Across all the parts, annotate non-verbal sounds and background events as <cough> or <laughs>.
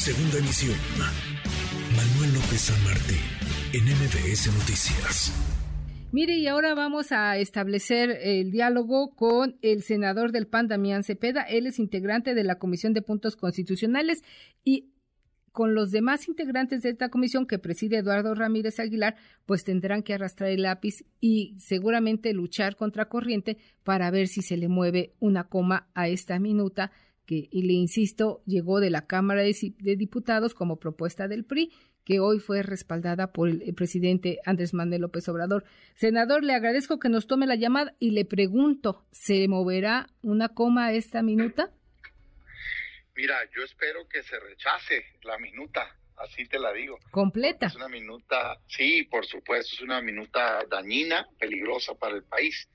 Segunda emisión. Manuel López San Martín, en MBS Noticias. Mire, y ahora vamos a establecer el diálogo con el senador del PAN, Damián Cepeda. Él es integrante de la Comisión de Puntos Constitucionales y con los demás integrantes de esta comisión que preside Eduardo Ramírez Aguilar, pues tendrán que arrastrar el lápiz y seguramente luchar contra corriente para ver si se le mueve una coma a esta minuta que, y le insisto, llegó de la Cámara de, Diputados como propuesta del PRI que hoy fue respaldada por el, presidente Andrés Manuel López Obrador. Senador, le agradezco que nos tome la llamada y le pregunto, ¿se moverá una coma a esta minuta? Mira, yo espero que se rechace la minuta, así te la digo. ¿Completa? Es una minuta, sí, por supuesto, es una minuta dañina, peligrosa para el país.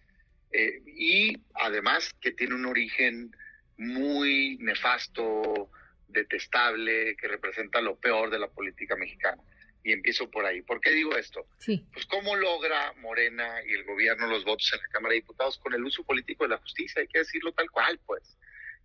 Eh, y además que tiene un origen muy nefasto, detestable, que representa lo peor de la política mexicana. Y empiezo por ahí. ¿Por qué digo esto? Sí. Pues cómo logra Morena y el gobierno los votos en la Cámara de Diputados con el uso político de la justicia, hay que decirlo tal cual, pues.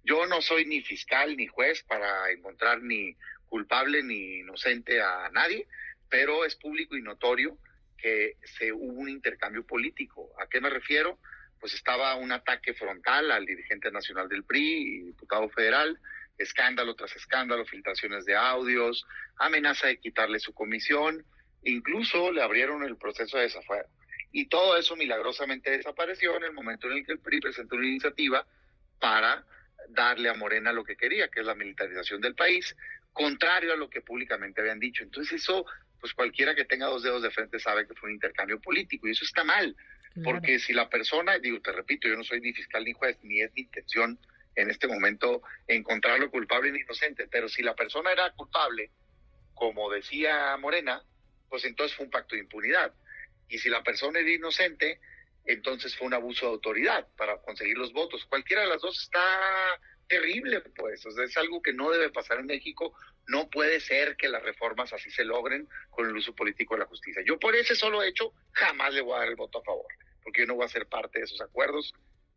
Yo no soy ni fiscal ni juez para encontrar ni culpable ni inocente a nadie, pero es público y notorio que se hubo un intercambio político. ¿A qué me refiero? Pues estaba un ataque frontal al dirigente nacional del PRI diputado federal, escándalo tras escándalo, filtraciones de audios, amenaza de quitarle su comisión, incluso le abrieron el proceso de desafuero. Y todo eso milagrosamente desapareció en el momento en el que el PRI presentó una iniciativa para darle a Morena lo que quería, que es la militarización del país, contrario a lo que públicamente habían dicho. Entonces eso, pues cualquiera que tenga dos dedos de frente sabe que fue un intercambio político y eso está mal, porque si la persona, digo, te repito, yo no soy ni fiscal ni juez, ni es mi intención en este momento encontrarlo culpable ni inocente, pero si la persona era culpable, como decía Morena, pues entonces fue un pacto de impunidad. Y si la persona era inocente, entonces fue un abuso de autoridad para conseguir los votos. Cualquiera de las dos está terrible, pues. O sea, es algo que no debe pasar en México. No puede ser que las reformas así se logren con el uso político de la justicia. Yo por ese solo hecho jamás le voy a dar el voto a favor, porque yo no voy a ser parte de esos acuerdos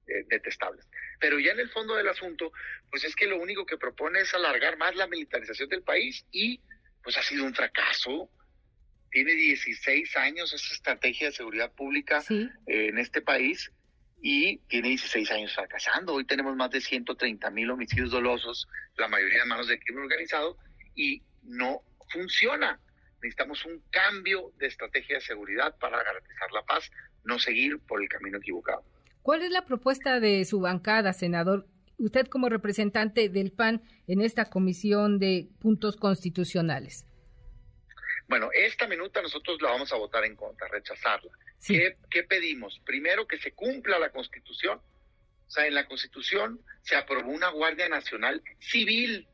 eh, detestables. Pero ya en el fondo del asunto, pues es que lo único que propone es alargar más la militarización del país y pues ha sido un fracaso tiene 16 años esa estrategia de seguridad pública eh, en este país y tiene 16 años fracasando. Hoy tenemos más de 130 mil homicidios dolosos, la mayoría en manos del crimen organizado, y no funciona. Necesitamos un cambio de estrategia de seguridad para garantizar la paz, no seguir por el camino equivocado. ¿Cuál es la propuesta de su bancada, senador? Usted como representante del PAN en esta comisión de puntos constitucionales. Bueno, esta minuta nosotros la vamos a votar en contra, rechazarla. ¿Qué, pedimos? Primero, que se cumpla la Constitución. O sea, en la Constitución se aprobó una Guardia Nacional civil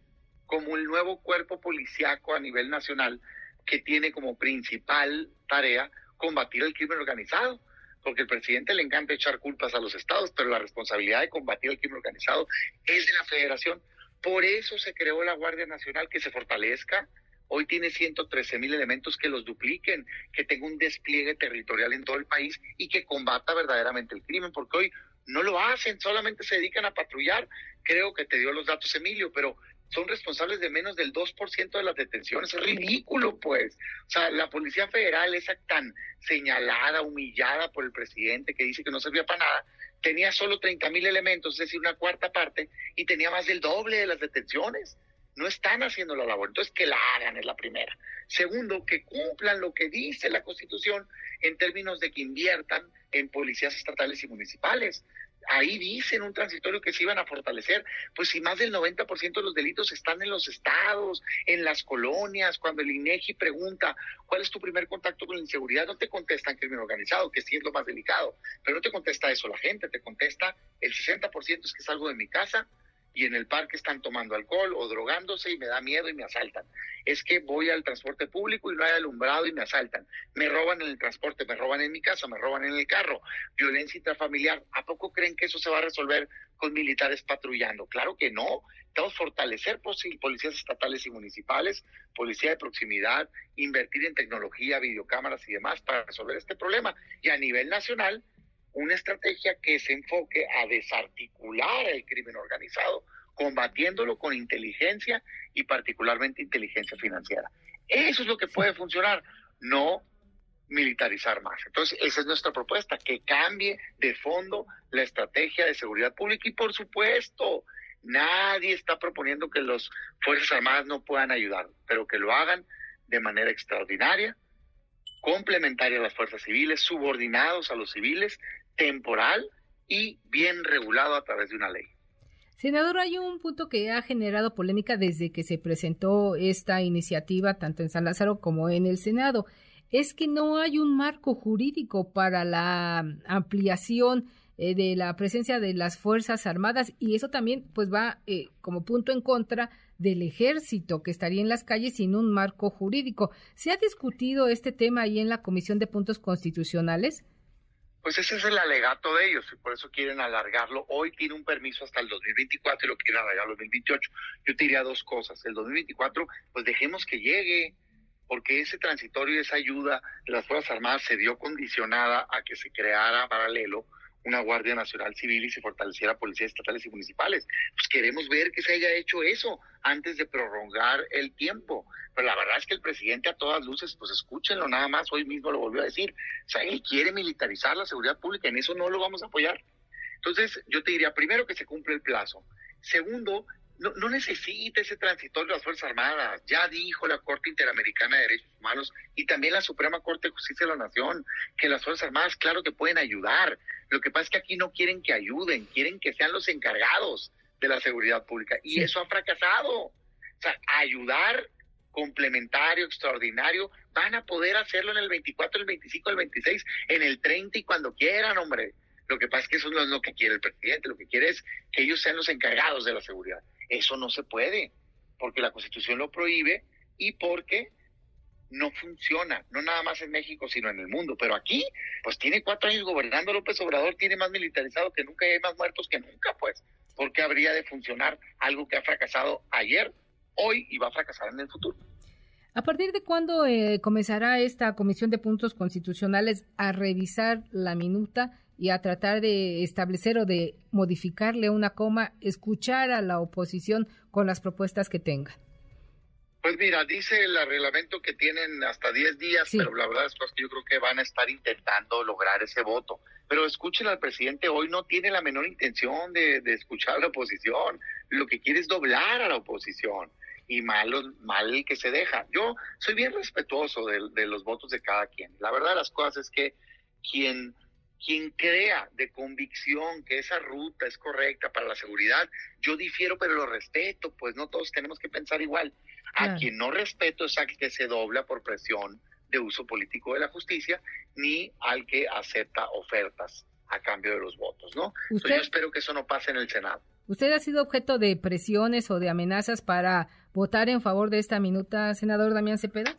como el nuevo cuerpo policiaco a nivel nacional que tiene como principal tarea combatir el crimen organizado. Porque el presidente le encanta echar culpas a los estados, pero la responsabilidad de combatir el crimen organizado es de la federación. Por eso se creó la Guardia Nacional, que se fortalezca, Hoy tiene 113 mil elementos que los dupliquen, que tenga un despliegue territorial en todo el país y que combata verdaderamente el crimen, porque hoy no lo hacen, solamente se dedican a patrullar. Creo que te dio los datos Emilio, pero son responsables de menos del 2% de las detenciones. Es ridículo, pues. O sea, la Policía Federal, esa tan señalada, humillada por el presidente que dice que no servía para nada, tenía solo 30 mil elementos, es decir, una cuarta parte, y tenía más del doble de las detenciones no están haciendo la labor. Entonces, que la hagan es la primera. Segundo, que cumplan lo que dice la Constitución en términos de que inviertan en policías estatales y municipales. Ahí dicen un transitorio que se iban a fortalecer. Pues si más del 90% de los delitos están en los estados, en las colonias, cuando el INEGI pregunta cuál es tu primer contacto con la inseguridad, no te contestan crimen organizado, que sí es lo más delicado, pero no te contesta eso la gente, te contesta el 60% es que salgo de mi casa, y en el parque están tomando alcohol o drogándose y me da miedo y me asaltan. Es que voy al transporte público y no hay alumbrado y me asaltan. Me roban en el transporte, me roban en mi casa, me roban en el carro. Violencia intrafamiliar. ¿A poco creen que eso se va a resolver con militares patrullando? Claro que no. Tenemos fortalecer policías estatales y municipales, policía de proximidad, invertir en tecnología, videocámaras y demás para resolver este problema. Y a nivel nacional, una estrategia que se enfoque a desarticular el crimen organizado combatiéndolo con inteligencia y particularmente inteligencia financiera. Eso es lo que puede funcionar, no militarizar más. Entonces, esa es nuestra propuesta, que cambie de fondo la estrategia de seguridad pública y por supuesto, nadie está proponiendo que las Fuerzas Armadas no puedan ayudar, pero que lo hagan de manera extraordinaria, complementaria a las fuerzas civiles, subordinados a los civiles, temporal y bien regulado a través de una ley. Senador, hay un punto que ha generado polémica desde que se presentó esta iniciativa tanto en San Lázaro como en el Senado. Es que no hay un marco jurídico para la ampliación eh, de la presencia de las Fuerzas Armadas y eso también pues va eh, como punto en contra del ejército que estaría en las calles sin un marco jurídico. ¿Se ha discutido este tema ahí en la Comisión de Puntos Constitucionales? Pues ese es el alegato de ellos y por eso quieren alargarlo. Hoy tiene un permiso hasta el 2024 y lo quieren alargar al 2028. Yo te diría dos cosas. El 2024, pues dejemos que llegue, porque ese transitorio y esa ayuda de las Fuerzas Armadas se dio condicionada a que se creara paralelo una Guardia Nacional Civil y se fortaleciera policías estatales y municipales. Pues queremos ver que se haya hecho eso antes de prolongar el tiempo. Pero la verdad es que el presidente a todas luces, pues escúchenlo nada más, hoy mismo lo volvió a decir, o sea, él quiere militarizar la seguridad pública, en eso no lo vamos a apoyar. Entonces, yo te diría, primero que se cumple el plazo. Segundo, no, no, necesita ese transitorio de las Fuerzas Armadas. Ya dijo la Corte Interamericana de Derechos Humanos y también la Suprema Corte de Justicia de la Nación que las Fuerzas Armadas, claro que pueden ayudar. Lo que pasa es que aquí no quieren que ayuden, quieren que sean los encargados de la seguridad pública. Y eso ha fracasado. O sea, ayudar complementario, extraordinario, van a poder hacerlo en el 24, el 25, el 26, en el 30 y cuando quieran, hombre. Lo que pasa es que eso no es lo que quiere el presidente, lo que quiere es que ellos sean los encargados de la seguridad. Eso no se puede, porque la Constitución lo prohíbe y porque no funciona, no nada más en México, sino en el mundo. Pero aquí, pues tiene cuatro años gobernando López Obrador, tiene más militarizado que nunca y hay más muertos que nunca, pues. ¿Por qué habría de funcionar algo que ha fracasado ayer, hoy y va a fracasar en el futuro? ¿A partir de cuándo eh, comenzará esta Comisión de Puntos Constitucionales a revisar la minuta y a tratar de establecer o de modificarle una coma, escuchar a la oposición con las propuestas que tenga? Pues mira, dice el reglamento que tienen hasta 10 días, pero la verdad es que yo creo que van a estar intentando lograr ese voto. Pero escuchen al presidente, hoy no tiene la menor intención de, escuchar a la oposición, lo que quiere es doblar a la oposición y mal, mal que se deja. Yo soy bien respetuoso de, de los votos de cada quien. La verdad de las cosas es que quien quien crea de convicción que esa ruta es correcta para la seguridad, yo difiero, pero lo respeto, pues no todos tenemos que pensar igual. A quien no respeto es al que se dobla por presión de uso político de la justicia, ni al que acepta ofertas a cambio de los votos, ¿no? yo espero que eso no pase en el Senado. ¿Usted ha sido objeto de presiones o de amenazas para votar en favor de esta minuta, senador Damián Cepeda?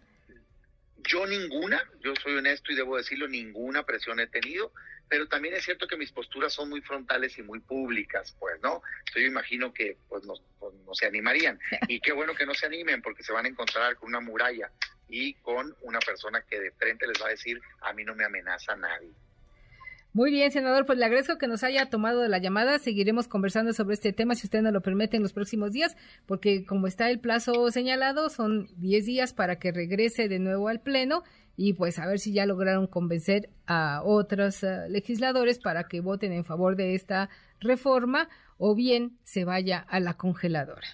Yo ninguna, yo soy honesto y debo decirlo, ninguna presión he tenido, pero también es cierto que mis posturas son muy frontales y muy públicas, pues, ¿no? yo imagino que pues no, pues, no se animarían. <laughs> Y qué bueno que no se animen porque se van a encontrar con una muralla y con una persona que de frente les va a decir, a mí no me amenaza nadie. Muy bien, senador, pues le agradezco que nos haya tomado la llamada. Seguiremos conversando sobre este tema, si usted nos lo permite, en los próximos días, porque como está el plazo señalado, son 10 días para que regrese de nuevo al Pleno y pues a ver si ya lograron convencer a otros eh, legisladores para que voten en favor de esta reforma o bien se vaya a la congeladora.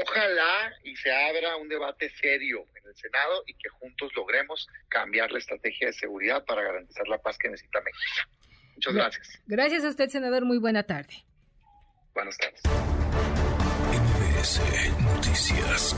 Ojalá y se abra un debate serio en el Senado y que juntos logremos cambiar la estrategia de seguridad para garantizar la paz que necesita México. Muchas gracias. Gracias a usted, senador. Muy buena tarde. Buenas tardes. Noticias.